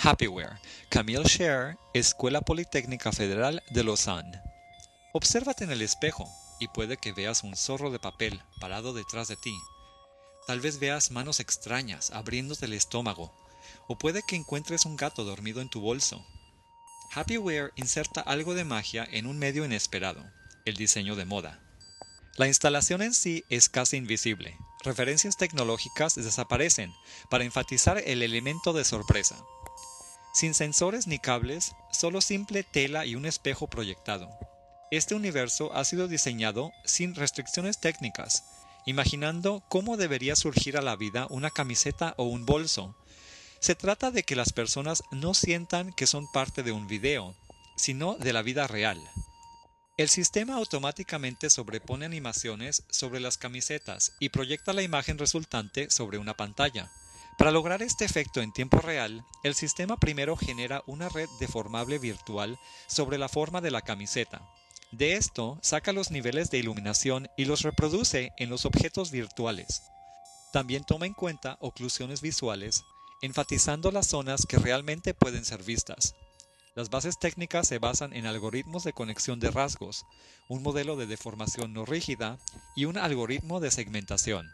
Happyware, Camille Scher, Escuela Politécnica Federal de Lausanne. Obsérvate en el espejo y puede que veas un zorro de papel parado detrás de ti. Tal vez veas manos extrañas abriéndote el estómago, o puede que encuentres un gato dormido en tu bolso. Happyware inserta algo de magia en un medio inesperado, el diseño de moda. La instalación en sí es casi invisible. Referencias tecnológicas desaparecen para enfatizar el elemento de sorpresa. Sin sensores ni cables, solo simple tela y un espejo proyectado. Este universo ha sido diseñado sin restricciones técnicas, imaginando cómo debería surgir a la vida una camiseta o un bolso. Se trata de que las personas no sientan que son parte de un video, sino de la vida real. El sistema automáticamente sobrepone animaciones sobre las camisetas y proyecta la imagen resultante sobre una pantalla. Para lograr este efecto en tiempo real, el sistema primero genera una red deformable virtual sobre la forma de la camiseta. De esto saca los niveles de iluminación y los reproduce en los objetos virtuales. También toma en cuenta oclusiones visuales, enfatizando las zonas que realmente pueden ser vistas. Las bases técnicas se basan en algoritmos de conexión de rasgos, un modelo de deformación no rígida y un algoritmo de segmentación.